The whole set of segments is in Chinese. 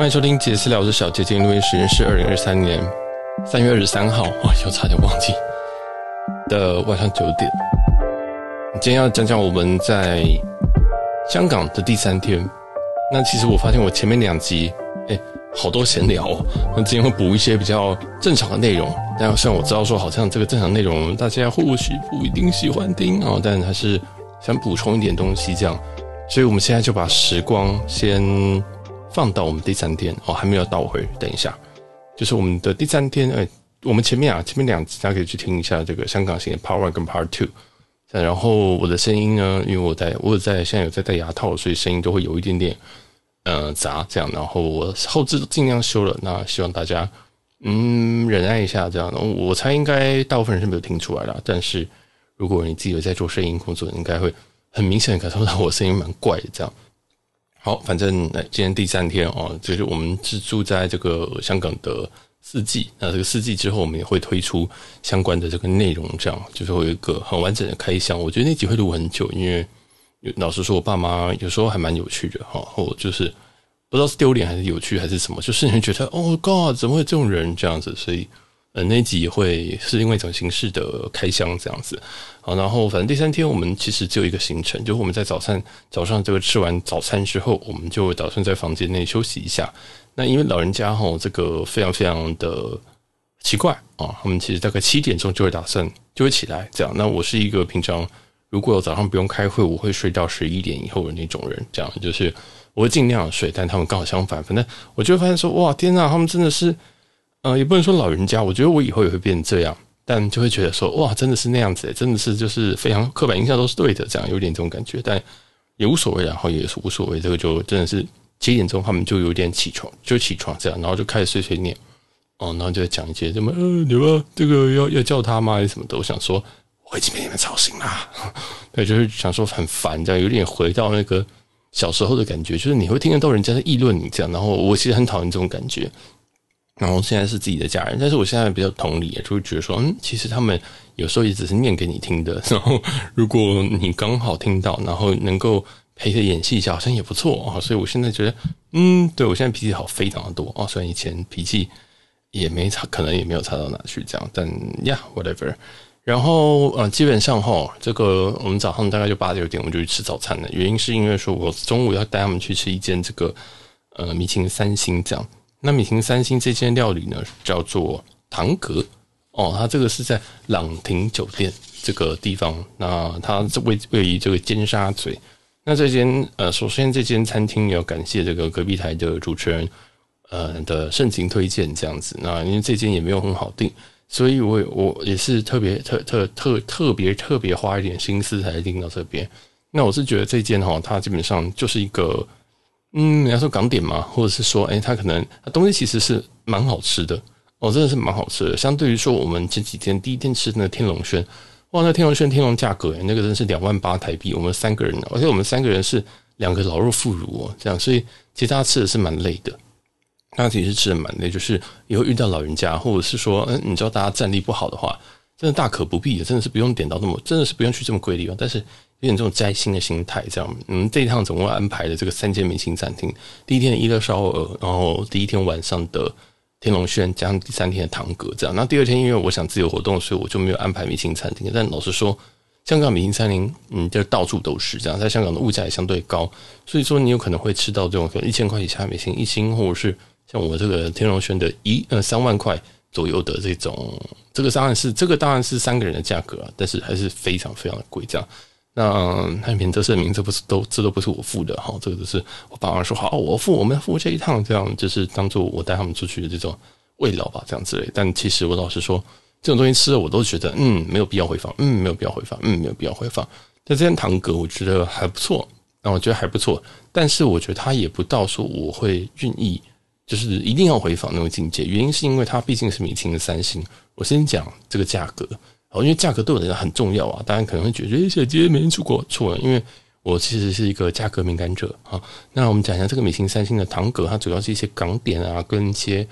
欢迎收听杰私聊，我是小杰。今天录音时间是二零二三年三月二十三号，哇，又差点忘记的晚上九点。今天要讲讲我们在香港的第三天。那其实我发现我前面两集，哎，好多闲聊。那今天会补一些比较正常的内容。但虽然我知道说，好像这个正常内容大家或许不一定喜欢听啊，但还是想补充一点东西这样。所以我们现在就把时光先放到我们第三天哦，还没有倒回，等一下，就是我们的第三天。哎，我们前面啊，前面两集大家可以去听一下这个香港行的 Part One 跟 Part Two。然后我的声音呢，因为我在我有在现在有在戴牙套，所以声音都会有一点点呃杂这样。然后我后置尽量修了，那希望大家嗯忍耐一下这样。我猜应该大部分人是没有听出来的，但是如果你自己有在做声音工作，应该会很明显感受到我声音蛮怪的这样。好，反正，今天第三天哦，就是我们是住在这个香港的四季。那这个四季之后，我们也会推出相关的这个内容，这样就是会有一个很完整的开箱。我觉得那集会录很久，因为老实说，我爸妈有时候还蛮有趣的哈。或就是不知道是丢脸还是有趣还是什么，就是你觉得哦，God，怎么会这种人这样子？所以。呃，那集会是另外一种形式的开箱这样子，好，然后反正第三天我们其实只有一个行程，就是我们在早餐早上这个吃完早餐之后，我们就打算在房间内休息一下。那因为老人家哈，这个非常非常的奇怪啊，他们其实大概七点钟就会打算就会起来这样。那我是一个平常如果早上不用开会，我会睡到十一点以后的那种人，这样就是我会尽量睡，但他们刚好相反，反正我就会发现说，哇，天呐，他们真的是。呃，也不能说老人家，我觉得我以后也会变这样，但就会觉得说，哇，真的是那样子，真的是就是非常刻板印象都是对的，这样有点这种感觉，但也无所谓，然后也是无所谓，这个就真的是七点钟他们就有点起床，就起床这样，然后就开始碎碎念，哦，然后就在讲一些什么，呃，你们这个要要叫他吗？还是什么的？我想说，我已经被你们吵醒了，对，就是想说很烦，这样有点回到那个小时候的感觉，就是你会听得到人家在议论你这样，然后我其实很讨厌这种感觉。然后现在是自己的家人，但是我现在比较同理，就会觉得说，嗯，其实他们有时候也只是念给你听的。然后如果你刚好听到，然后能够陪着演戏一下，好像也不错啊。所以我现在觉得，嗯，对，我现在脾气好非常的多啊。虽然以前脾气也没差，可能也没有差到哪去这样，但呀，whatever。然后呃，基本上哈，这个我们早上大概就八九点我们就去吃早餐了。原因是因为说我中午要带他们去吃一间这个呃米其林三星这样。那米其林三星这间料理呢，叫做唐阁哦，它这个是在朗廷酒店这个地方，那它位位于这个尖沙咀。那这间呃，首先这间餐厅要感谢这个隔壁台的主持人呃的盛情推荐这样子。那因为这间也没有很好订，所以我我也是特别特特特特别特别花一点心思才订到这边。那我是觉得这间哈，它基本上就是一个。嗯，你要说港点嘛，或者是说，哎，它可能东西其实是蛮好吃的哦，真的是蛮好吃的。相对于说，我们前几天第一天吃的那天龙轩，哇，那天龙轩天龙价格，那个真的是两万八台币，我们三个人，而且我们三个人是两个老弱妇孺哦，这样，所以其实大家吃的是蛮累的，大家其实吃的蛮累，就是以后遇到老人家，或者是说，嗯，你知道大家战力不好的话，真的大可不必的，真的是不用点到那么，真的是不用去这么贵的地方，但是。有点这种摘星的心态，这样。嗯，这一趟总共安排了这个三间明星餐厅。第一天的一乐烧鹅，然后第一天晚上的天龙轩，加上第三天的唐阁，这样。那第二天因为我想自由活动，所以我就没有安排明星餐厅。但老实说，香港明星餐厅，嗯，就到处都是这样。在香港的物价也相对高，所以说你有可能会吃到这种可能一千块以下的明星一星，或者是像我这个天龙轩的一呃三万块左右的这种。这个当然是这个当然是三个人的价格啊，但是还是非常非常的贵，这样。那那免责声明，这不是都这都不是我付的哈，这个都是我爸妈说好，我付，我们付这一趟，这样就是当做我带他们出去的这种慰劳吧，这样之类。但其实我老实说，这种东西吃了我都觉得，嗯，没有必要回放，嗯，没有必要回放，嗯，没有必要回放。但这间唐阁我觉得还不错，那我觉得还不错，但是我觉得它也不到说我会愿意就是一定要回放那种境界。原因是因为它毕竟是米其林三星，我先讲这个价格。哦，因为价格对我来讲很重要啊，大家可能会觉得，哎，小杰没人出过错了，因为我其实是一个价格敏感者啊。那我们讲一下这个米其林三星的唐阁，它主要是一些港点啊，跟一些，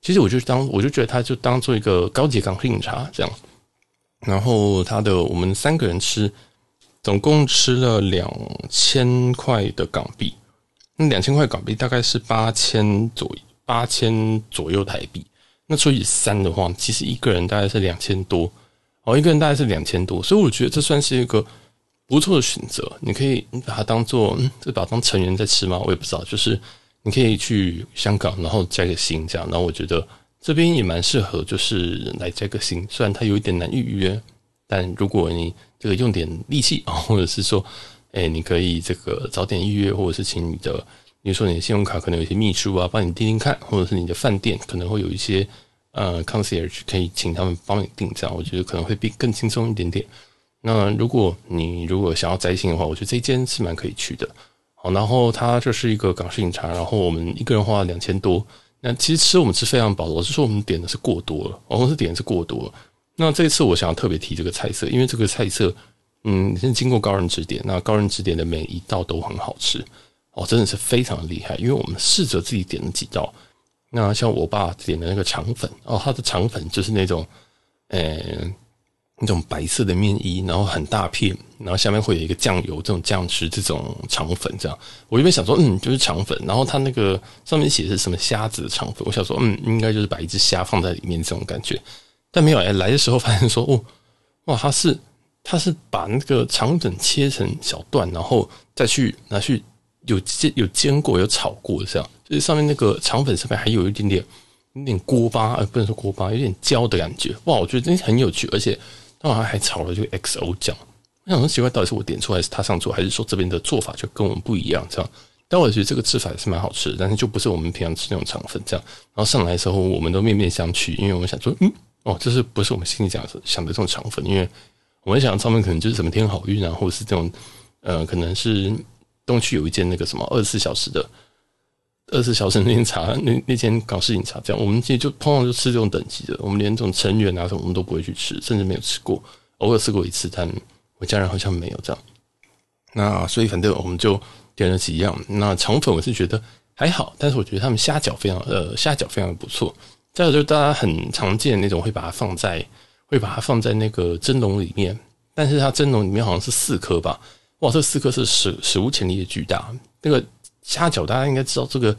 其实我就当我就觉得它就当做一个高级港品茶这样。然后它的我们三个人吃，总共吃了两千块的港币。那两千块港币大概是八千左，八千左右台币。那除以三的话，其实一个人大概是两千多哦，一个人大概是两千多，所以我觉得这算是一个不错的选择。你可以你把它当做，嗯，这把它当成员在吃吗？我也不知道。就是你可以去香港，然后摘个星这样。然后我觉得这边也蛮适合，就是来摘个星。虽然它有一点难预约，但如果你这个用点力气啊，或者是说，哎，你可以这个早点预约，或者是请你的。比如说你的信用卡可能有一些秘书啊，帮你盯盯看，或者是你的饭店可能会有一些呃 concierge 可以请他们帮你订，这样我觉得可能会比更轻松一点点。那如果你如果想要摘星的话，我觉得这间是蛮可以去的。好，然后它就是一个港式饮茶，然后我们一个人花了两千多。那其实吃我们吃非常饱，我是说我们点的是过多了，我们是点是过多了。那这一次我想要特别提这个菜色，因为这个菜色嗯是经过高人指点，那高人指点的每一道都很好吃。哦，真的是非常厉害，因为我们试着自己点了几道。那像我爸点的那个肠粉，哦，他的肠粉就是那种，呃、那种白色的面衣，然后很大片，然后下面会有一个酱油这种酱汁，这种肠粉这样。我原本想说，嗯，就是肠粉，然后他那个上面写的是什么虾子的肠粉，我想说，嗯，应该就是把一只虾放在里面这种感觉。但没有，哎，来的时候发现说，哦，哇，他是他是把那个肠粉切成小段，然后再去拿去。有煎有煎过有炒过这样，就是上面那个肠粉上面还有一点点有点锅巴，呃，不能说锅巴，有点焦的感觉。哇，我觉得真的很有趣，而且他好像还炒了这个 XO 酱。我想很奇怪，到底是我点错，还是他上错，还是说这边的做法就跟我们不一样？这样，但我觉得这个吃法也是蛮好吃的，但是就不是我们平常吃那种肠粉这样。然后上来的时候，我们都面面相觑，因为我们想说，嗯，哦，这是不是我们心里讲的想的这种肠粉？因为我们想上面可能就是什么天好运啊，或者是这种，呃，可能是。东区有一间那个什么二十四小时的二十四小时那间茶，那那间港式饮茶，这样我们其实就通常就吃这种等级的，我们连这种成员啊什么我们都不会去吃，甚至没有吃过，偶尔吃过一次，但我家人好像没有这样。那所以反正我们就点了几样。那肠粉我是觉得还好，但是我觉得他们虾饺非常呃虾饺非常的不错。再有就是大家很常见的那种会把它放在会把它放在那个蒸笼里面，但是它蒸笼里面好像是四颗吧。哇，这四颗是史史无前例的巨大。那个虾饺大家应该知道，这个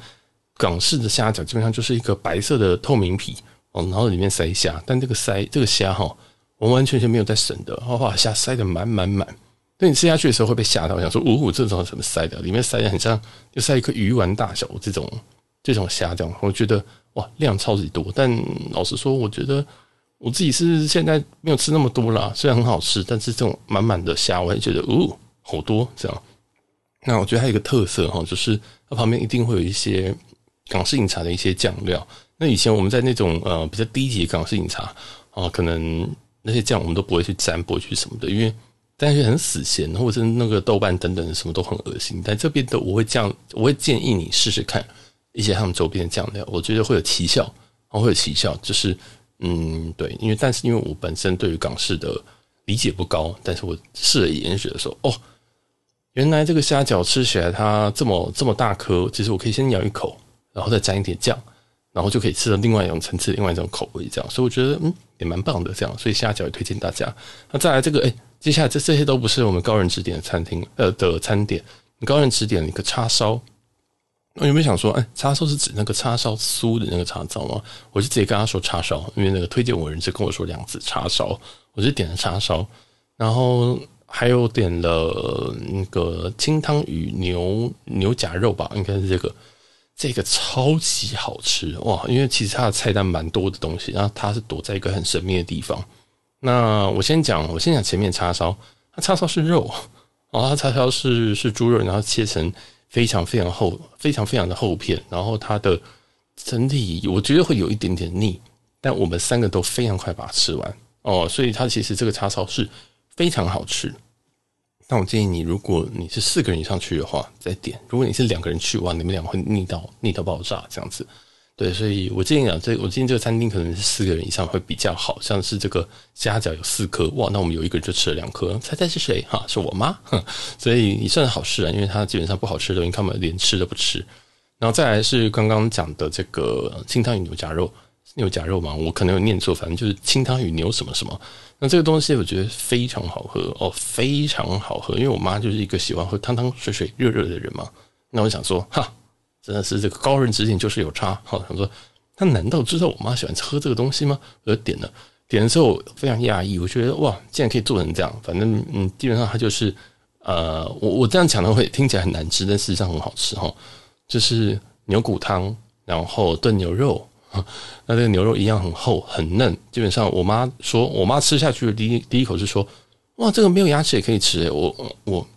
港式的虾饺基本上就是一个白色的透明皮哦，然后里面塞虾。但这个塞这个虾哈，完完全全没有在省的，哇，把虾塞得满满满。等你吃下去的时候会被吓到，想说，呜、哦，这种什么塞的？里面塞的很像，就塞一颗鱼丸大小这种这种虾这样。我觉得哇，量超级多。但老实说，我觉得我自己是现在没有吃那么多啦，虽然很好吃，但是这种满满的虾，我还觉得哦。好多这样，那我觉得还有一个特色哈，就是它旁边一定会有一些港式饮茶的一些酱料。那以前我们在那种呃比较低级的港式饮茶啊，可能那些酱我们都不会去沾，不会去什么的，因为但是很死咸，或者是那个豆瓣等等什么都很恶心。但这边的我会这样，我会建议你试试看一些他们周边的酱料，我觉得会有奇效，会有奇效。就是嗯，对，因为但是因为我本身对于港式的理解不高，但是我试了一眼觉得说哦。原来这个虾饺吃起来它这么这么大颗，其实我可以先咬一口，然后再沾一点酱，然后就可以吃到另外一种层次、另外一种口味这样。所以我觉得嗯也蛮棒的这样。所以虾饺也推荐大家。那再来这个哎，接下来这这些都不是我们高人指点的餐厅呃的餐点。你高人指点了一个叉烧，我有没有想说哎叉烧是指那个叉烧酥的那个叉烧吗？我就直接跟他说叉烧，因为那个推荐我人就跟我说两次叉烧，我就点了叉烧，然后。还有点了那个清汤鱼牛牛夹肉吧，应该是这个，这个超级好吃哇！因为其实它的菜单蛮多的东西，然后它是躲在一个很神秘的地方。那我先讲，我先讲前面叉烧，它叉烧是肉哦，它叉烧是是猪肉，然后切成非常非常厚、非常非常的厚片，然后它的整体我觉得会有一点点腻，但我们三个都非常快把它吃完哦，所以它其实这个叉烧是非常好吃。那我建议你，如果你是四个人以上去的话，再点；如果你是两个人去的话，你们俩会腻到腻到爆炸这样子。对，所以我建议啊，这我建议这个餐厅可能是四个人以上会比较好，像是这个虾饺有四颗，哇，那我们有一个人就吃了两颗，猜猜是谁？哈，是我妈。所以也算是好事啊，因为它基本上不好吃的东西，他们连吃都不吃。然后再来是刚刚讲的这个清汤与牛夹肉，牛夹肉嘛，我可能有念错，反正就是清汤与牛什么什么。那这个东西我觉得非常好喝哦，非常好喝。因为我妈就是一个喜欢喝汤汤水水热热的人嘛，那我想说，哈，真的是这个高人指点就是有差。好，想说他难道知道我妈喜欢喝这个东西吗？我就点了，点了之后非常讶异，我觉得哇，竟然可以做成这样。反正嗯，基本上它就是呃，我我这样讲的会听起来很难吃，但事实上很好吃哈。就是牛骨汤，然后炖牛肉，那这个牛肉一样很厚很嫩。基本上我妈说，我妈吃下去的第一第一口是说，哇，这个没有牙齿也可以吃诶，我我。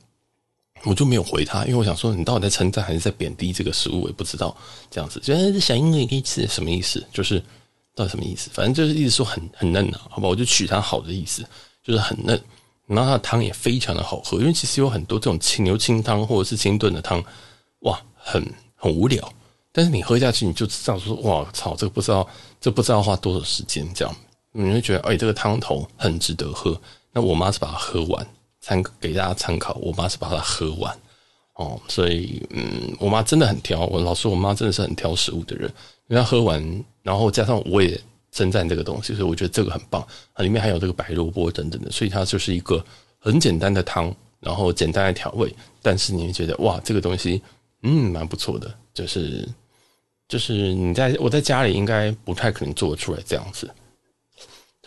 我就没有回他，因为我想说，你到底在称赞还是在贬低这个食物？我也不知道。这样子，觉得这小婴儿也可以吃，什么意思？就是到底什么意思？反正就是一直说很很嫩啊，好吧？我就取它好的意思，就是很嫩。然后它的汤也非常的好喝，因为其实有很多这种清牛清汤或者是清炖的汤，哇，很很无聊。但是你喝下去，你就知道说，哇操，这个不知道这不知道花多少时间这样，你会觉得，哎，这个汤头很值得喝。那我妈是把它喝完。参给大家参考，我妈是把它喝完哦，所以嗯，我妈真的很挑。我老说，我妈真的是很挑食物的人。因为她喝完，然后加上我也称赞这个东西，所以我觉得这个很棒。它里面还有这个白萝卜等等的，所以它就是一个很简单的汤，然后简单的调味，但是你会觉得哇，这个东西嗯蛮不错的，就是就是你在我在家里应该不太可能做得出来这样子。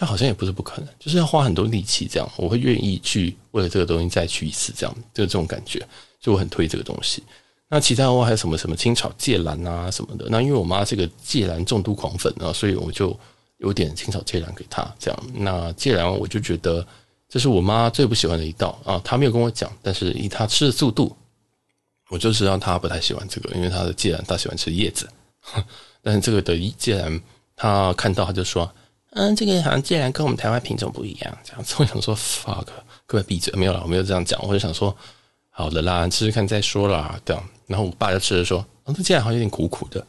但好像也不是不可能，就是要花很多力气这样，我会愿意去为了这个东西再去一次这样，就这种感觉，就我很推这个东西。那其他的话还有什么什么清炒芥兰啊什么的，那因为我妈这个芥兰重度狂粉啊，所以我就有点清炒芥兰给她这样。那芥兰我就觉得这是我妈最不喜欢的一道啊，她没有跟我讲，但是以她吃的速度，我就知道她不太喜欢这个，因为她的芥兰她喜欢吃叶子，但是这个的既然他看到他就说。嗯，这个好像芥兰跟我们台湾品种不一样，这样子。我想说，fuck，各位闭嘴，没有了，我没有这样讲。我就想说，好的啦，吃吃看再说啦，这样。然后我爸就吃着说，哦，这芥兰好像有点苦苦的。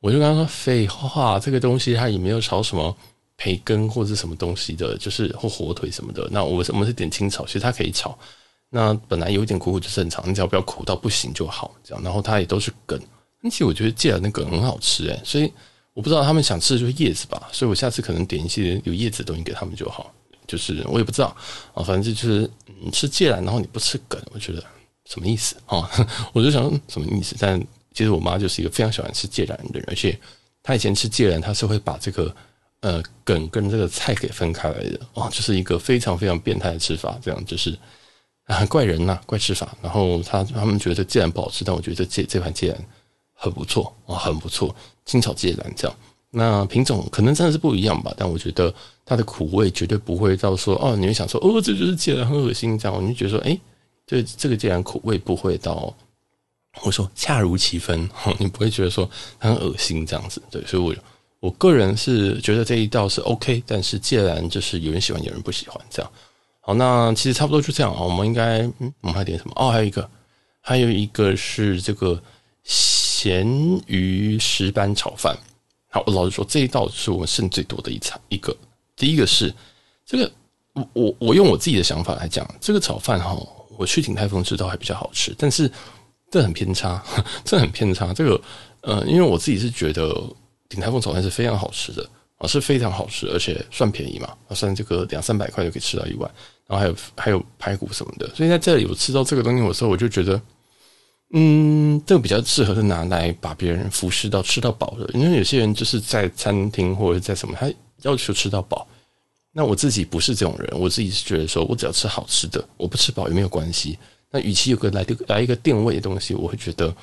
我就跟他说，废话，这个东西它也没有炒什么培根或者什么东西的，就是或火腿什么的。那我我们是点清炒，其实它可以炒。那本来有一点苦苦就正常，你只要不要苦到不行就好，这样。然后它也都是梗，而且我觉得芥兰的梗很好吃，诶，所以。我不知道他们想吃的就是叶子吧，所以我下次可能点一些有叶子的东西给他们就好。就是我也不知道啊，反正就是你吃芥兰，然后你不吃梗，我觉得什么意思啊？我就想什么意思？但其实我妈就是一个非常喜欢吃芥兰的人，而且她以前吃芥兰，她是会把这个呃梗跟这个菜给分开来的哦，就是一个非常非常变态的吃法，这样就是啊怪人呐、怪吃法。然后他他们觉得芥兰不好吃，但我觉得这这盘芥兰很不错啊，很不错。清炒芥兰这样，那品种可能真的是不一样吧，但我觉得它的苦味绝对不会到说哦，你会想说哦，这就是芥兰很恶心这样，你就觉得说哎，这这个芥兰苦味不会到，我说恰如其分，你不会觉得说很恶心这样子，对，所以我我个人是觉得这一道是 OK，但是芥兰就是有人喜欢，有人不喜欢这样。好，那其实差不多就这样啊，我们应该嗯，我们还点什么？哦，还有一个，还有一个是这个。咸鱼石斑炒饭，好，我老实说，这一道是我们剩最多的一餐。一个，第一个是这个，我我我用我自己的想法来讲，这个炒饭哈，我去鼎泰丰吃到还比较好吃，但是这很偏差，这很偏差。这个，呃，因为我自己是觉得鼎泰丰炒饭是非常好吃的啊，是非常好吃，而且算便宜嘛，算这个两三百块就可以吃到一碗，然后还有还有排骨什么的，所以在这里我吃到这个东西的时候，我就觉得。嗯，这个比较适合是拿来把别人服侍到吃到饱的，因为有些人就是在餐厅或者在什么，他要求吃到饱。那我自己不是这种人，我自己是觉得说我只要吃好吃的，我不吃饱也没有关系。那与其有个来来一个垫胃的东西，我会觉得，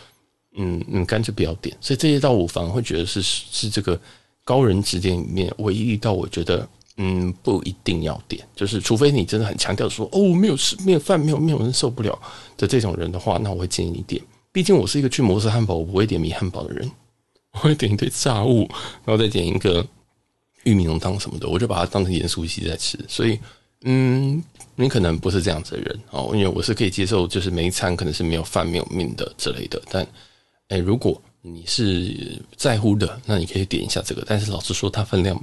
嗯嗯，干脆不要点。所以这些道我反而会觉得是是这个高人指点里面唯一一道我觉得。嗯，不一定要点，就是除非你真的很强调说，哦，没有吃没有饭，没有没有人受不了的这种人的话，那我会建议你点。毕竟我是一个去摩斯汉堡，我不会点米汉堡的人，我会点一堆炸物，然后再点一个玉米浓汤什么的，我就把它当成盐酥鸡在吃。所以，嗯，你可能不是这样子的人哦，因为我是可以接受，就是每一餐可能是没有饭没有面的之类的。但，哎，如果你是在乎的，那你可以点一下这个。但是老实说，它分量。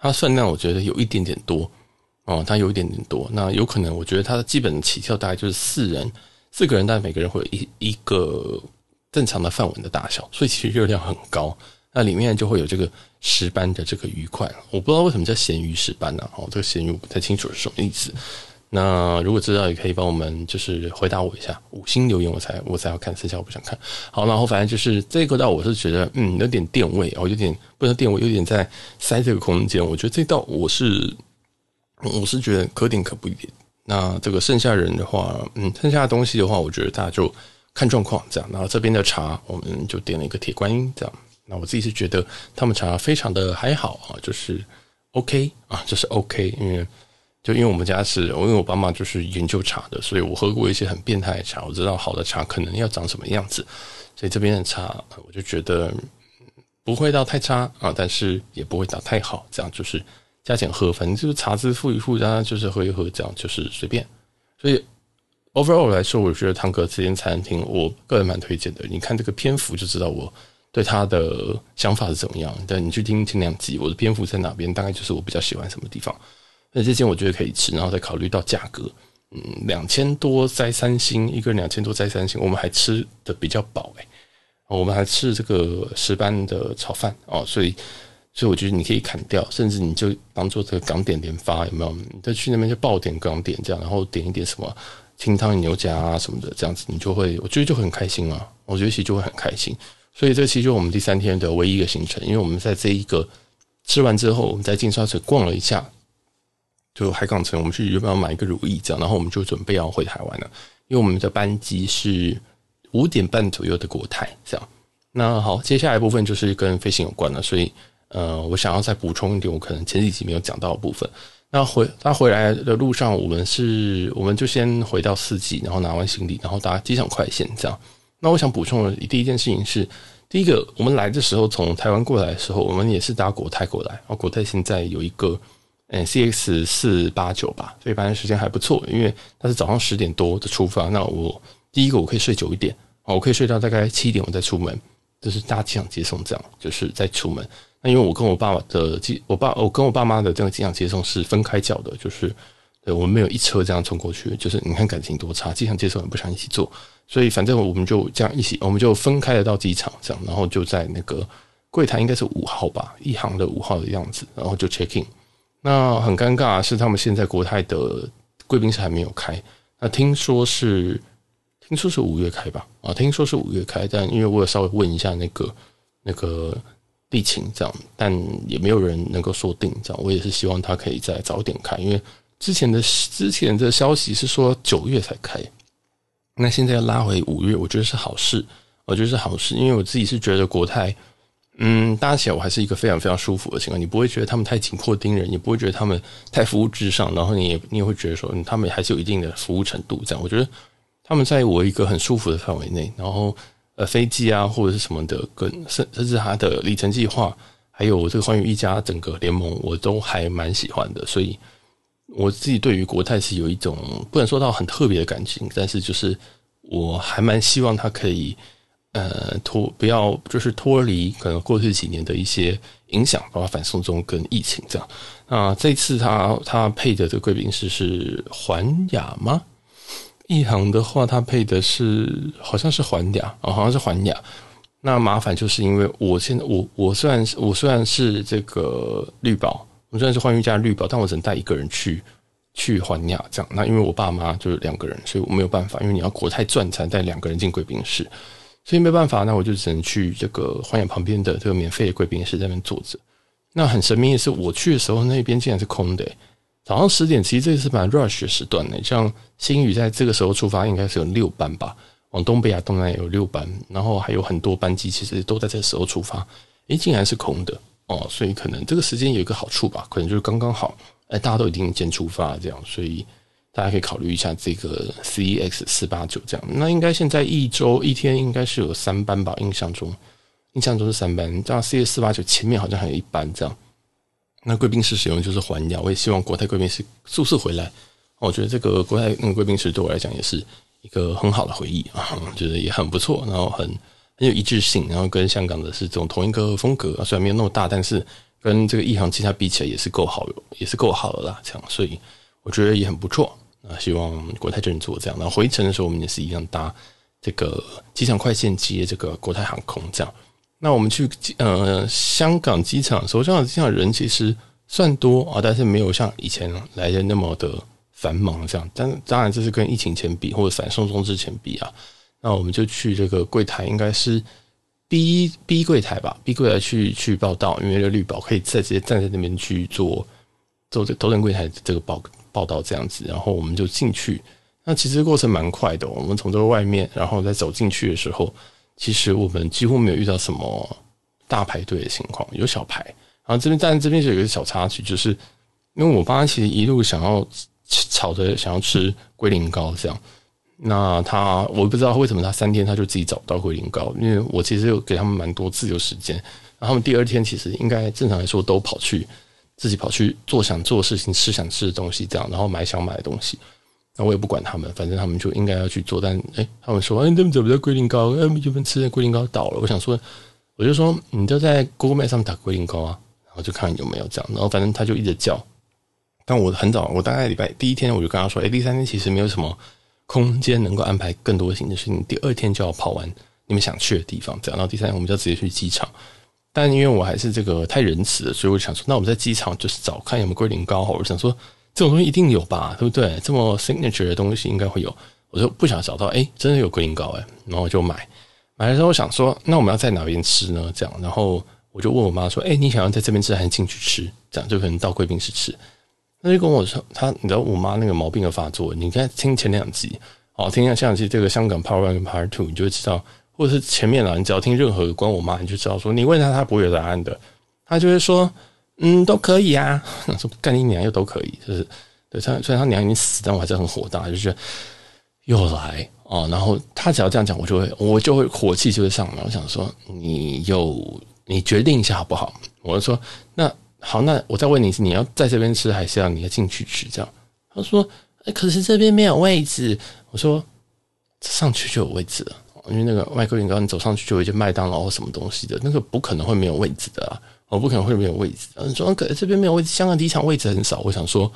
它算量我觉得有一点点多哦，它有一点点多。那有可能，我觉得它的基本的起跳大概就是四人，四个人，但每个人会有一一个正常的饭碗的大小，所以其实热量很高。那里面就会有这个石斑的这个鱼块，我不知道为什么叫咸鱼石斑呢？哦，这个咸鱼我不太清楚是什么意思。那如果知道，也可以帮我们就是回答我一下，五星留言我才我才要看，剩下我不想看。好，然后反正就是这个道，我是觉得嗯有点垫位哦，有点不能垫位，有点在塞这个空间。我觉得这道我是我是觉得可点可不点。那这个剩下人的话，嗯，剩下的东西的话，我觉得大家就看状况这样。然后这边的茶，我们就点了一个铁观音这样。那我自己是觉得他们茶非常的还好啊，就是 OK 啊，就是 OK，因为。就因为我们家是，我因为我爸妈就是研究茶的，所以我喝过一些很变态的茶，我知道好的茶可能要长什么样子，所以这边的茶我就觉得不会到太差啊，但是也不会到太好，这样就是加减喝，反正就是茶渍付一付，大家就是喝一喝，这样就是随便。所以 overall 来说，我觉得堂哥这间餐厅，我个人蛮推荐的。你看这个篇幅就知道我对他的想法是怎么样。但你去听前两集，我的篇幅在哪边，大概就是我比较喜欢什么地方。那这间我觉得可以吃，然后再考虑到价格，嗯，两千多摘三星，一个人两千多摘三星，我们还吃的比较饱诶、我们还吃这个石斑的炒饭哦，所以所以我觉得你可以砍掉，甚至你就当做这个港点连发有没有？你再去那边就爆点港点这样，然后点一点什么清汤牛夹啊什么的，这样子你就会我觉得就很开心啊，我觉得其实就会很开心。所以这其实就是我们第三天的唯一一个行程，因为我们在这一个吃完之后，我们在金沙水逛了一下。就海港城，我们去原本要买一个如意这样，然后我们就准备要回台湾了，因为我们的班机是五点半左右的国泰这样。那好，接下来部分就是跟飞行有关了，所以呃，我想要再补充一点，我可能前几集没有讲到的部分。那回他回来的路上，我们是我们就先回到四季，然后拿完行李，然后搭机场快线这样。那我想补充的第一件事情是，第一个我们来的时候从台湾过来的时候，我们也是搭国泰过来，然后国泰现在有一个。嗯，CX 四八九吧，所以班的时间还不错，因为它是早上十点多的出发。那我第一个我可以睡久一点，我可以睡到大概七点，我再出门，就是大机场接送这样，就是再出门。那因为我跟我爸爸的机，我爸我跟我爸妈的这个机场接送是分开叫的，就是对我们没有一车这样冲过去，就是你看感情多差，机场接送也不想一起坐，所以反正我们就这样一起，我们就分开的到机场这样，然后就在那个柜台应该是五号吧，一行的五号的样子，然后就 check in。那很尴尬是，他们现在国泰的贵宾室还没有开。那听说是，听说是五月开吧？啊，听说是五月开，但因为我有稍微问一下那个那个地勤这样，但也没有人能够说定这样。我也是希望他可以再早点开，因为之前的之前的消息是说九月才开，那现在要拉回五月，我觉得是好事，我觉得是好事，因为我自己是觉得国泰。嗯，搭起来我还是一个非常非常舒服的情况，你不会觉得他们太紧迫盯人，也不会觉得他们太服务至上，然后你也你也会觉得说，他们还是有一定的服务程度。这样，我觉得他们在我一个很舒服的范围内，然后呃，飞机啊或者是什么的，跟甚甚至它的里程计划，还有这个寰宇一家整个联盟，我都还蛮喜欢的。所以我自己对于国泰是有一种不能说到很特别的感情，但是就是我还蛮希望它可以。呃，脱不要就是脱离可能过去几年的一些影响，包括反送中跟疫情这样。那这次他他配的这个贵宾室是环雅吗？一航的话，他配的是好像是环亚啊，好像是环雅。那麻烦就是因为我现在我我虽然是我虽然是这个绿宝，我虽然是寰宇家绿宝，但我只能带一个人去去环亚这样。那因为我爸妈就是两个人，所以我没有办法，因为你要国泰赚才带两个人进贵宾室。所以没办法，那我就只能去这个花园旁边的这个免费的贵宾室那边坐着。那很神秘的是，我去的时候那边竟然是空的。早上十点，其实这是蛮 rush 的时段呢。像新宇在这个时候出发，应该是有六班吧，往东北亚、东南有六班，然后还有很多班机其实都在这个时候出发。诶，竟然是空的哦，所以可能这个时间有一个好处吧，可能就是刚刚好，诶，大家都已经先出发这样，所以。大家可以考虑一下这个 CX 四八九这样，那应该现在一周一天应该是有三班吧？印象中，印象中是三班。这样 CX 四八九前面好像还有一班这样。那贵宾室使用就是环亚，我也希望国泰贵宾室速速回来。我觉得这个国泰那个贵宾室对我来讲也是一个很好的回忆啊，觉得也很不错，然后很很有一致性，然后跟香港的是这种同一个风格，虽然没有那么大，但是跟这个一航其他比起来也是够好，也是够好的啦。这样，所以我觉得也很不错。那希望国泰就能做这样，然后回程的时候我们也是一样搭这个机场快线接这个国泰航空这样。那我们去呃香港机场，首先香港机场人其实算多啊，但是没有像以前来的那么的繁忙这样。但当然这是跟疫情前比，或者反送中之前比啊。那我们就去这个柜台，应该是 B B 柜台吧，B 柜台去去报到，因为这绿宝可以再直接站在那边去做做这头等柜台这个报报道这样子，然后我们就进去。那其实过程蛮快的，我们从这个外面，然后再走进去的时候，其实我们几乎没有遇到什么大排队的情况，有小排。然后这边，但这边就有一个小插曲，就是因为我爸其实一路想要吵着想要吃龟苓膏这样。那他我不知道为什么他三天他就自己找不到龟苓膏，因为我其实有给他们蛮多自由时间，然后他们第二天其实应该正常来说都跑去自己跑去做想做的事情，吃想吃的东西这样，然后买想买的东西。那我也不管他们，反正他们就应该要去做。但哎，他们说哎，你怎么在龟苓膏？哎，你们吃的龟苓膏倒了。我想说，我就说你就在 Google Map 上面打龟苓膏啊，然后就看有没有这样。然后反正他就一直叫。但我很早，我大概礼拜第一天我就跟他说，哎，第三天其实没有什么。空间能够安排更多的行程，是你第二天就要跑完你们想去的地方，这样。然后第三天我们就直接去机场。但因为我还是这个太仁慈了，所以我想说，那我们在机场就是找看有没有龟苓膏。我想说，这种东西一定有吧，对不对？这么 signature 的东西应该会有。我就不想找到，哎，真的有龟苓膏哎，然后我就买。买的时候我想说，那我们要在哪边吃呢？这样，然后我就问我妈说，哎，你想要在这边吃还是进去吃？这样就可能到贵宾室吃。他就跟我说，他你知道我妈那个毛病的发作，你看听前两集，好听一下前两集这个香港 Part One 跟 Part Two，你就会知道，或者是前面啊，你只要听任何关我妈，你就知道说，你问他他不会有答案的，他就会说，嗯，都可以啊，说干你娘又都可以，就是对，虽然虽然他娘已经死，但我还是很火大，就觉得又来哦，然后他只要这样讲，我就会我就会火气就会上来，我想说，你又你决定一下好不好？我就说那。好，那我再问你一次，你要在这边吃，还是要你要进去吃？这样，他说：“哎，可是这边没有位置。”我说：“上去就有位置了，因为那个麦克林刚你走上去就有一些麦当劳或什么东西的，那个不可能会没有位置的啊！我不可能会没有位置。”你说：“可这边没有位置，香港机场位置很少。”我想说：“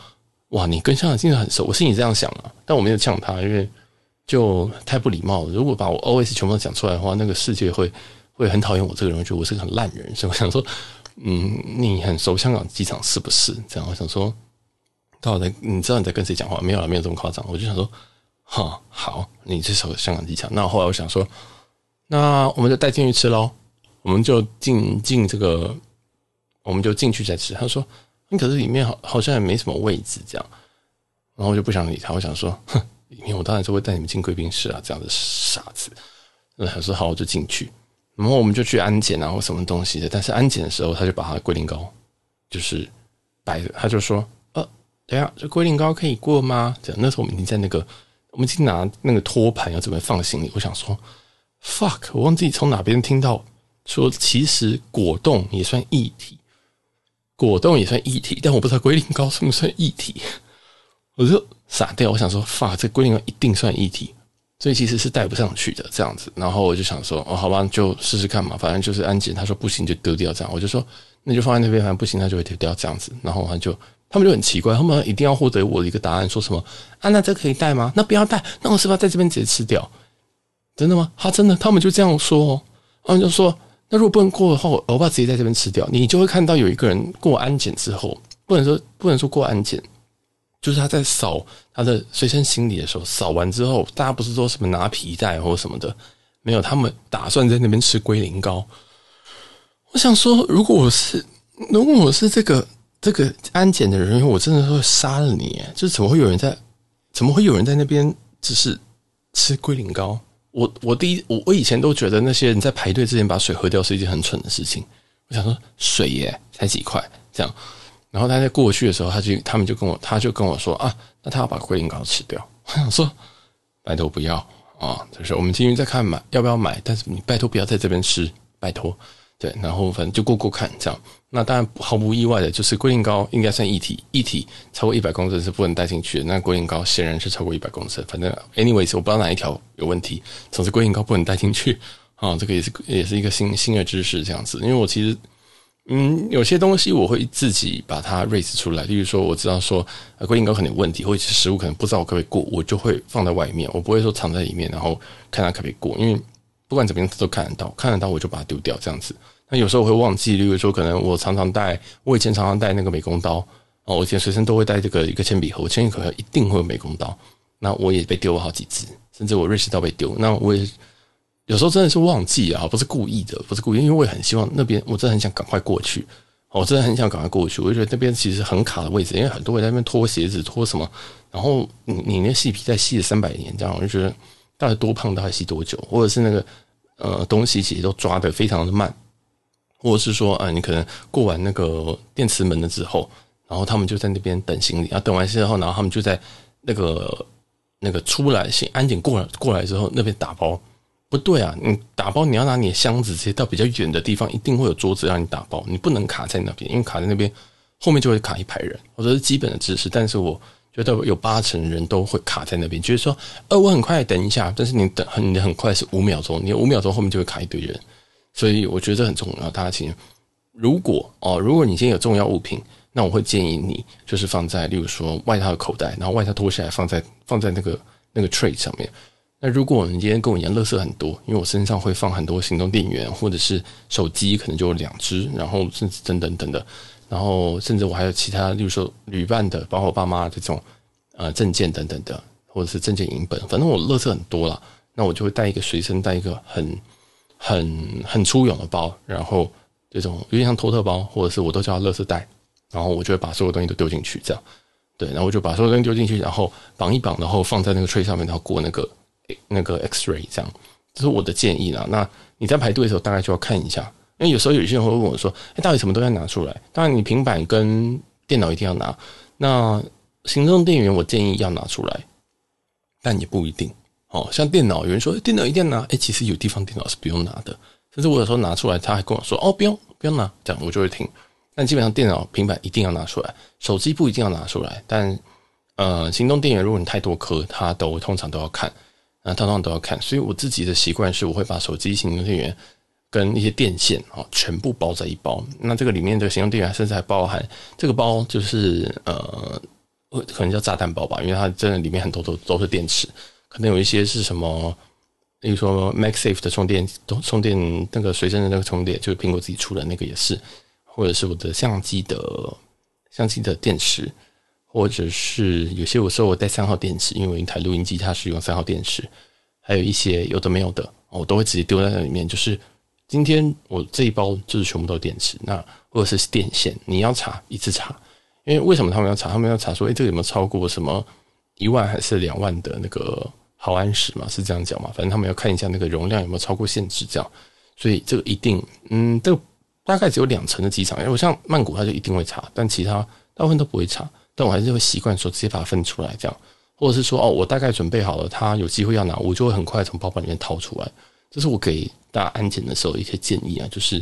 哇，你跟香港机场很熟。”我心里这样想啊，但我没有呛他，因为就太不礼貌了。如果把我 OS 全部都讲出来的话，那个世界会会很讨厌我这个人，觉得我是个很烂人。所以我想说。嗯，你很熟香港机场是不是？这样我想说，到底你知道你在跟谁讲话？没有了，没有这么夸张。我就想说，哈，好，你这首香港机场。那后来我想说，那我们就带进去吃喽。我们就进进这个，我们就进去再吃。他说，你可是里面好好像也没什么位置，这样。然后我就不想理他。我想说，哼，里面我当然是会带你们进贵宾室啊，这样的傻子。那他说好，我就进去。然后我们就去安检啊，或什么东西的。但是安检的时候，他就把他的龟苓膏就是摆，他就说：“呃，等下这龟苓膏可以过吗？”这样，那时候我们已经在那个，我们去拿那个托盘要准备放行李。我想说，fuck，我忘记从哪边听到说，其实果冻也算液体，果冻也算液体，但我不知道龟苓膏算不算液体，我就傻掉。我想说，fuck，这龟苓膏一定算液体。所以其实是带不上去的这样子，然后我就想说，哦，好吧，就试试看嘛，反正就是安检，他说不行就丢掉这样，我就说那就放在那边，反正不行他就会丢掉这样子，然后他就他们就很奇怪，他们一定要获得我的一个答案，说什么啊？那这可以带吗？那不要带，那我是不是要在这边直接吃掉？真的吗？他真的，他们就这样说哦，他们就说，那如果不能过的话，我我爸直接在这边吃掉，你就会看到有一个人过安检之后，不能说不能说过安检。就是他在扫他的随身行李的时候，扫完之后，大家不是说什么拿皮带或什么的，没有，他们打算在那边吃龟苓膏。我想说，如果我是如果我是这个这个安检的人，我真的会杀了你！就是怎么会有人在怎么会有人在那边只是吃龟苓膏？我我第一我我以前都觉得那些人在排队之前把水喝掉是一件很蠢的事情。我想说，水耶才几块这样。然后他在过去的时候，他就他们就跟我，他就跟我说啊，那他要把龟苓膏吃掉。我想说，拜托不要啊，就是我们今天在看买要不要买，但是你拜托不要在这边吃，拜托。对，然后反正就过过看这样。那当然毫不意外的，就是龟苓膏应该算液体，液体超过一百公升是不能带进去的。那龟苓膏显然是超过一百公升，反正 anyways 我不知道哪一条有问题。总之龟苓膏不能带进去啊，这个也是也是一个新新的知识这样子。因为我其实。嗯，有些东西我会自己把它 raise 出来，例如说我知道说龟苓膏可能有问题，或者是食物可能不知道我可不可以过，我就会放在外面，我不会说藏在里面，然后看它可不可以过，因为不管怎么样他都看得到，看得到我就把它丢掉这样子。那有时候我会忘记，例如说可能我常常带，我以前常常带那个美工刀哦，我以前随身都会带这个一个铅笔盒，我铅笔盒一定会有美工刀。那我也被丢过好几次，甚至我瑞士刀被丢。那我也有时候真的是忘记啊，不是故意的，不是故意，因为我也很希望那边，我真的很想赶快过去。我真的很想赶快过去，我就觉得那边其实很卡的位置，因为很多人在那边脱鞋子、脱什么，然后你你那细皮再细了三百年，这样我就觉得到底多胖，到底细多久，或者是那个呃东西其实都抓得非常的慢，或者是说啊、你可能过完那个电磁门了之后，然后他们就在那边等行李，然后等完之后，然后他们就在那个那个出来，先安检过来过来之后，那边打包。不对啊，你打包你要拿你的箱子直接到比较远的地方，一定会有桌子让你打包，你不能卡在那边，因为卡在那边后面就会卡一排人。我说是基本的知识，但是我觉得有八成人都会卡在那边，就是说，呃，我很快等一下，但是你等很你很快是五秒钟，你五秒钟后面就会卡一堆人，所以我觉得很重要。大家请，如果哦，如果你今天有重要物品，那我会建议你就是放在，例如说外套的口袋，然后外套脱下来放在放在那个那个 tray 上面。那如果你今天跟我一样，垃圾很多，因为我身上会放很多行动电源，或者是手机，可能就两只，然后甚至等等等等，然后甚至我还有其他，例如说旅伴的，包括我爸妈这种呃证件等等的，或者是证件影本，反正我乐色很多啦。那我就会带一个随身带一个很很很粗勇的包，然后这种有点像托特包，或者是我都叫它垃圾袋，然后我就会把所有东西都丢进去，这样对，然后我就把所有东西丢进去，然后绑一绑，然后放在那个 tray 上面，然后过那个。那个 X-ray 这样，这是我的建议啦。那你在排队的时候，大概就要看一下，因为有时候有些人会问我说：“哎，到底什么都要拿出来？”当然，你平板跟电脑一定要拿。那行动电源我建议要拿出来，但也不一定。哦，像电脑，有人说电脑一定要拿，哎，其实有地方电脑是不用拿的。甚至我有时候拿出来，他还跟我说：“哦，不用，不用拿。”这样我就会听。但基本上电脑、平板一定要拿出来，手机不一定要拿出来。但呃，行动电源如果你太多颗，它都通常都要看。啊，通常都要看，所以我自己的习惯是，我会把手机、行动电源跟一些电线啊，全部包在一包。那这个里面的行动电源甚至还包含这个包，就是呃，可能叫炸弹包吧，因为它真的里面很多都都是电池，可能有一些是什么，例如说 MagSafe 的充电，充电那个随身的那个充电，就是苹果自己出的那个也是，或者是我的相机的相机的电池。或者是有些我说我带三号电池，因为我一台录音机它是用三号电池，还有一些有的没有的，我都会直接丢在那里面。就是今天我这一包就是全部都电池，那或者是电线，你要查一次查，因为为什么他们要查？他们要查说，诶，这个有没有超过什么一万还是两万的那个毫安时嘛？是这样讲嘛？反正他们要看一下那个容量有没有超过限制，这样。所以这个一定，嗯，这个大概只有两成的机场，因为我像曼谷，他就一定会查，但其他大部分都不会查。但我还是会习惯说直接把它分出来，这样，或者是说哦，我大概准备好了，他有机会要拿，我就会很快从包包里面掏出来。这是我给大家安检的时候一些建议啊，就是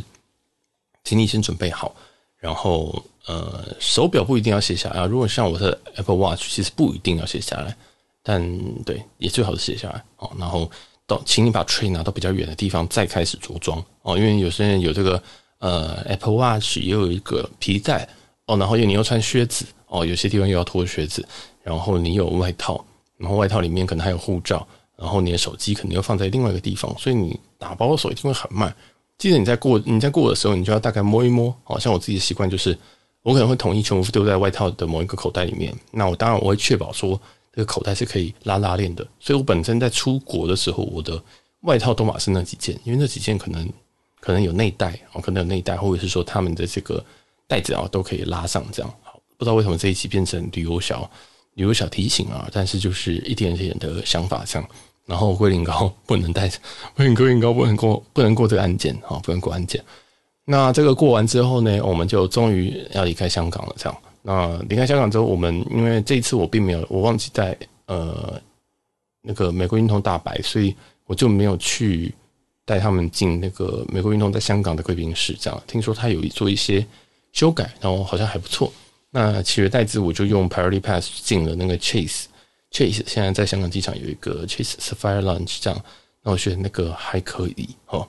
请你先准备好，然后呃，手表不一定要写下来啊。如果像我的 Apple Watch，其实不一定要写下来，但对，也最好是写下来哦。然后到，请你把 tray 拿到比较远的地方再开始着装哦，因为有些人有这个呃 Apple Watch 也有一个皮带哦，然后又你又穿靴子。哦，有些地方又要脱靴子，然后你有外套，然后外套里面可能还有护照，然后你的手机可能又放在另外一个地方，所以你打包的时候一定会很慢。记得你在过你在过的时候，你就要大概摸一摸。好像我自己的习惯就是，我可能会统一全部丢在外套的某一个口袋里面。那我当然我会确保说这个口袋是可以拉拉链的，所以我本身在出国的时候，我的外套都嘛是那几件，因为那几件可能可能有内袋，哦，可能有内袋，或者是说他们的这个袋子啊都可以拉上这样。不知道为什么这一期变成旅游小旅游小提醒啊，但是就是一点点的想法这样。然后龟苓膏不能带，龟苓膏不能过，不能过这个安检啊，不能过安检。那这个过完之后呢，我们就终于要离开香港了。这样，那离开香港之后，我们因为这一次我并没有，我忘记带呃那个美国运通大白，所以我就没有去带他们进那个美国运通在香港的贵宾室。这样，听说他有做一些修改，然后好像还不错。那其实代志，我就用 Priority Pass 进了那个 Chase，Chase 现在在香港机场有一个 Chase Sapphire Lounge 这样，那我觉得那个还可以哦，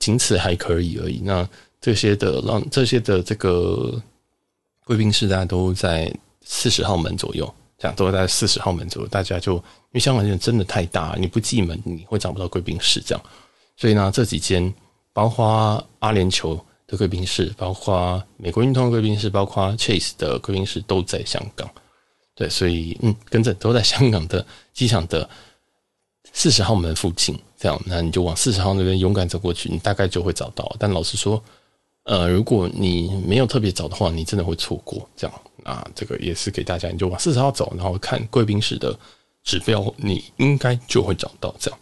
仅此还可以而已。那这些的让这些的这个贵宾室大家都在四十号门左右，这样都在四十号门左右，大家就因为香港人真的太大，你不进门你会找不到贵宾室这样，所以呢这几间包括阿联酋的贵宾室，包括美国运通的贵宾室，包括 Chase 的贵宾室都在香港。对，所以嗯，跟着都在香港的机场的四十号门附近。这样，那你就往四十号那边勇敢走过去，你大概就会找到。但老实说，呃，如果你没有特别找的话，你真的会错过。这样啊，这个也是给大家，你就往四十号走，然后看贵宾室的指标，你应该就会找到。这样，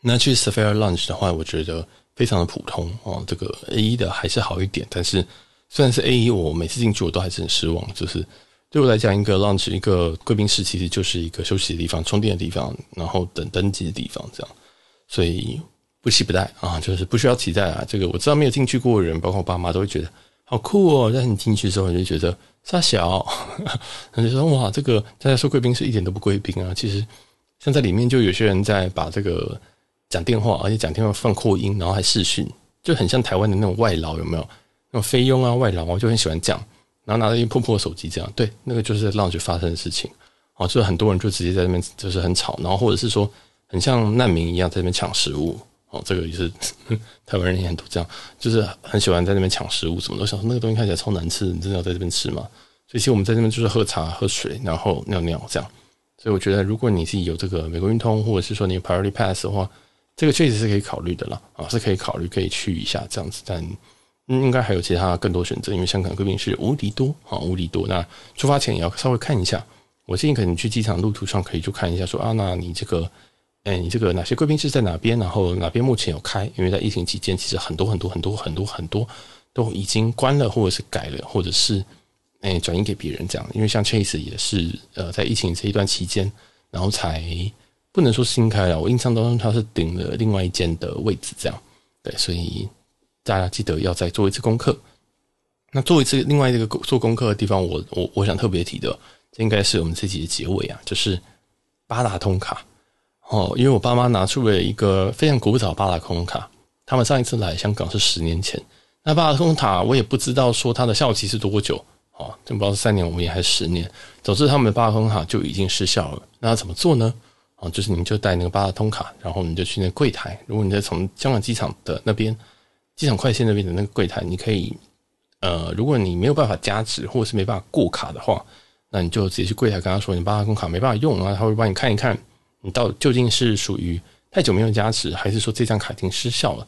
那去 Sapphire Lounge 的话，我觉得非常的普通哦。这个 A 一的还是好一点，但是虽然是 A 一，我每次进去我都还是很失望。就是对我来讲，一个 Lounge 一个贵宾室其实就是一个休息的地方、充电的地方，然后等登机的地方，这样。所以不期不待啊，就是不需要期待啊。这个我知道没有进去过的人，包括我爸妈都会觉得好酷哦。但是你进去之后，你就觉得杀小，他就说哇，这个大家说贵宾室一点都不贵宾啊。其实像在里面，就有些人在把这个讲电话，而且讲电话放扩音，然后还视讯，就很像台湾的那种外劳，有没有？那种菲佣啊，外劳啊，就很喜欢讲，然后拿着一破破手机这样。对，那个就是在 lounge 发生的事情。哦，就是很多人就直接在那边就是很吵，然后或者是说。很像难民一样在那边抢食物哦，这个也是 台湾人也很多这样，就是很喜欢在那边抢食物，什么都想说那个东西看起来超难吃，你真的要在这边吃吗？所以其实我们在这边就是喝茶、喝水，然后尿尿这样。所以我觉得，如果你是有这个美国运通，或者是说你有 Priority Pass 的话，这个确实是可以考虑的啦，啊，是可以考虑可以去一下这样子。但应该还有其他更多选择，因为香港贵宾室无敌多啊，无敌多。那出发前也要稍微看一下，我建议可能去机场路途上可以去看一下，说啊，那你这个。哎，你这个哪些贵宾室在哪边？然后哪边目前有开？因为在疫情期间，其实很多很多很多很多很多都已经关了，或者是改了，或者是哎转移给别人这样。因为像 Chase 也是呃在疫情这一段期间，然后才不能说新开了。我印象当中他是顶了另外一间的位置这样。对，所以大家记得要再做一次功课。那做一次另外一个做功课的地方，我我我想特别提的，这应该是我们这集的结尾啊，就是八达通卡。哦，因为我爸妈拿出了一个非常古早八达通卡，他们上一次来香港是十年前。那八达通卡我也不知道说它的效期是多久，哦，真不知道是三年、五年还是十年。总之，他们的八达通卡就已经失效了。那要怎么做呢？哦，就是你就带那个八达通卡，然后你就去那柜台。如果你在从香港机场的那边，机场快线那边的那个柜台，你可以，呃，如果你没有办法加值或者是没办法过卡的话，那你就直接去柜台跟他说你八达通卡没办法用，然后他会帮你看一看。你到究竟是属于太久没有加值，还是说这张卡已经失效了？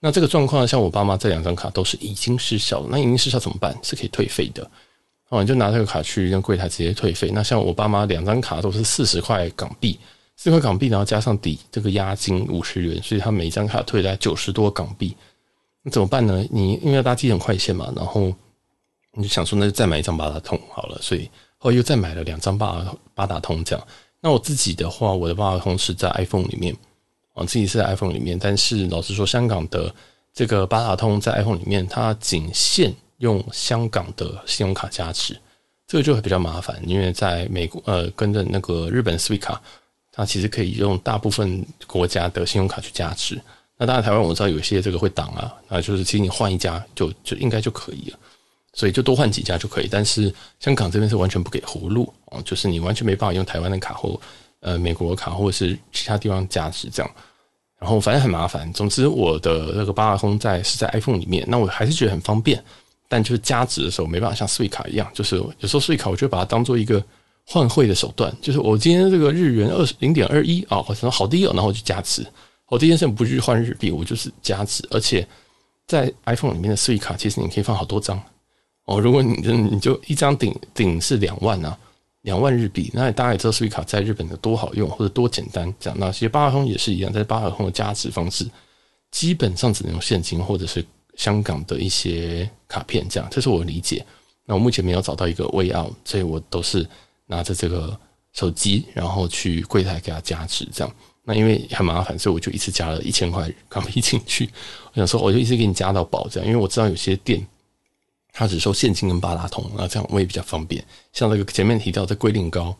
那这个状况，像我爸妈这两张卡都是已经失效了。那已经失效怎么办？是可以退费的哦，你就拿这个卡去跟柜台直接退费。那像我爸妈两张卡都是四十块港币，四块港币，然后加上抵这个押金五十元，所以他每一张卡退来九十多港币。那怎么办呢？你因为要搭机场快线嘛，然后你就想说，那就再买一张八达通好了。所以后来又再买了两张八八达通这样。那我自己的话，我的八达通是在 iPhone 里面，我自己是在 iPhone 里面。但是老实说，香港的这个八达通在 iPhone 里面，它仅限用香港的信用卡加持，这个就会比较麻烦。因为在美国，呃，跟着那个日本 Suica，它其实可以用大部分国家的信用卡去加持。那当然，台湾我知道有些这个会挡啊，那就是其实你换一家就就应该就可以了。所以就多换几家就可以，但是香港这边是完全不给活路哦，就是你完全没办法用台湾的卡或呃美国卡或者是其他地方加值这样，然后反正很麻烦。总之我的那个八达通在是在 iPhone 里面，那我还是觉得很方便，但就是加值的时候没办法像 Suica 一样，就是有时候 Suica 我就把它当做一个换汇的手段，就是我今天这个日元二零点二一啊，好像好低哦，然后我就加值。我第一件事不是换日币，我就是加值，而且在 iPhone 里面的 Suica 其实你可以放好多张。哦，如果你就你就一张顶顶是两万啊，两万日币，那大家也知道 Suica 在日本的多好用或者多简单，这样那其实八达通也是一样，在八达通的加值方式基本上只能用现金或者是香港的一些卡片，这样这是我理解。那我目前没有找到一个 way out，所以我都是拿着这个手机，然后去柜台给他加值，这样。那因为很麻烦，所以我就一次加了一千块港币进去。我想说，我就一直给你加到宝，这样，因为我知道有些店。他只收现金跟八达通，那这样我也比较方便。像那个前面提到在龟苓膏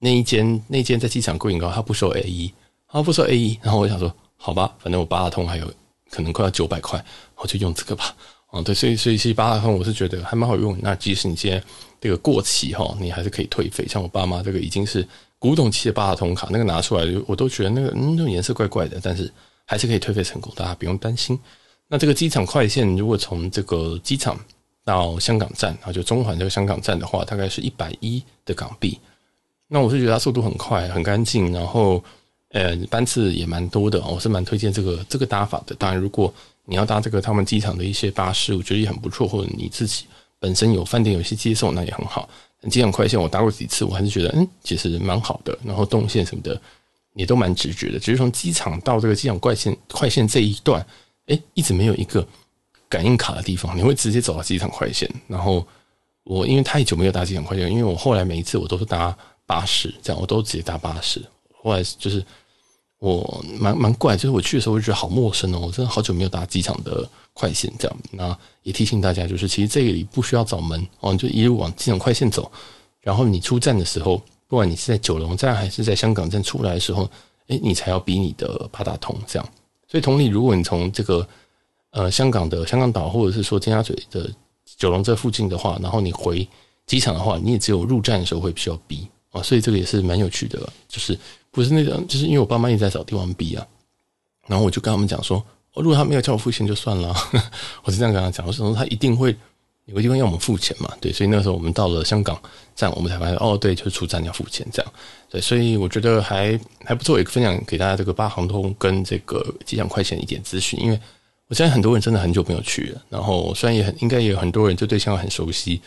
那一间，那间在机场龟苓膏，他不收 A E，，他不收 A E。然后我想说，好吧，反正我八达通还有可能快要九百块，我就用这个吧。嗯，对，所以所以其实八达通我是觉得还蛮好用。那即使你现在这个过期哈，你还是可以退费。像我爸妈这个已经是古董期的八达通卡，那个拿出来我都觉得那个嗯，那种颜色怪怪的，但是还是可以退费成功，大家不用担心。那这个机场快线，如果从这个机场到香港站，然后，就中环这个香港站的话，大概是一百一的港币。那我是觉得它速度很快，很干净，然后呃班次也蛮多的，我是蛮推荐这个这个搭法的。当然，如果你要搭这个他们机场的一些巴士，我觉得也很不错，或者你自己本身有饭店有些接送，那也很好。机场快线我搭过几次，我还是觉得嗯，其实蛮好的，然后动线什么的也都蛮直觉的。只是从机场到这个机场快线快线这一段。哎，一直没有一个感应卡的地方，你会直接走到机场快线。然后我因为太久没有搭机场快线，因为我后来每一次我都是搭巴士，这样我都直接搭巴士。后来就是我蛮蛮怪，就是我去的时候我就觉得好陌生哦，我真的好久没有搭机场的快线这样。那也提醒大家，就是其实这里不需要找门哦，你就一路往机场快线走。然后你出站的时候，不管你是在九龙站还是在香港站出来的时候，哎，你才要比你的八达通这样。所以同理，如果你从这个呃香港的香港岛，或者是说尖沙咀的九龙这附近的话，然后你回机场的话，你也只有入站的时候会需要逼啊，所以这个也是蛮有趣的，就是不是那种，就是因为我爸妈一直在找地方逼啊，然后我就跟他们讲说，哦，如果他没有叫我付钱就算了，我是这样跟他讲，我说他一定会。有个地方要我们付钱嘛？对，所以那个时候我们到了香港站，我们才发现哦，对，就是出站要付钱这样。对，所以我觉得还还不错，也分享给大家这个八航通跟这个机场快线一点资讯。因为我相信很多人真的很久没有去了，然后虽然也很应该也有很多人就对香港很熟悉，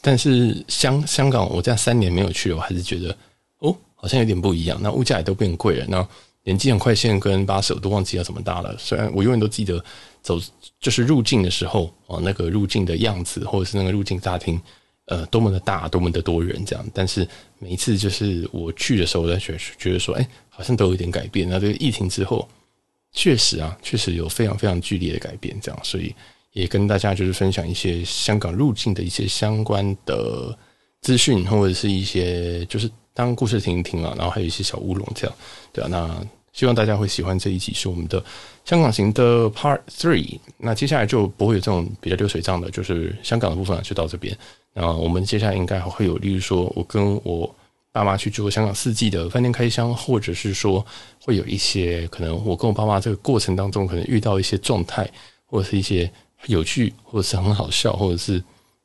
但是香香港我这样三年没有去，我还是觉得哦，好像有点不一样。那物价也都变贵了，那连机场快线跟巴士我都忘记要怎么搭了。虽然我永远都记得。走就是入境的时候啊，那个入境的样子，或者是那个入境大厅，呃，多么的大，多么的多人这样。但是每一次就是我去的时候，我在觉觉得说，哎，好像都有点改变。那这个疫情之后，确实啊，确实有非常非常剧烈的改变，这样。所以也跟大家就是分享一些香港入境的一些相关的资讯，或者是一些就是当故事听一听啊，然后还有一些小乌龙这样，对啊，那。希望大家会喜欢这一集，是我们的香港行的 Part Three。那接下来就不会有这种比较流水账的，就是香港的部分就到这边。那我们接下来应该会有，例如说我跟我爸妈去做香港四季的饭店开箱，或者是说会有一些可能我跟我爸妈这个过程当中可能遇到一些状态，或者是一些有趣，或者是很好笑，或者是。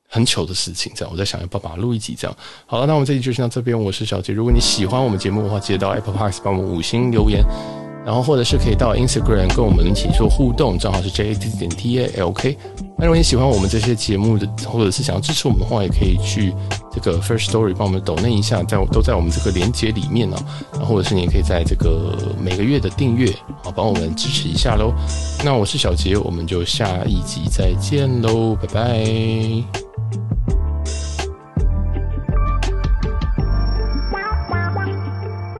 很糗的事情，这样我在想要不要把它录一集这样。好了，那我们这集就先到这边。我是小杰，如果你喜欢我们节目的话，记得到 Apple Podcast 帮我们五星留言，然后或者是可以到 Instagram 跟我们一起做互动，账号是 J A T 点 T A L K。那如果你喜欢我们这些节目的，或者是想要支持我们的话，也可以去这个 First Story 帮我们抖内一下，在都在我们这个连接里面呢。然后或者是你也可以在这个每个月的订阅啊，帮我们支持一下喽。那我是小杰，我们就下一集再见喽，拜拜。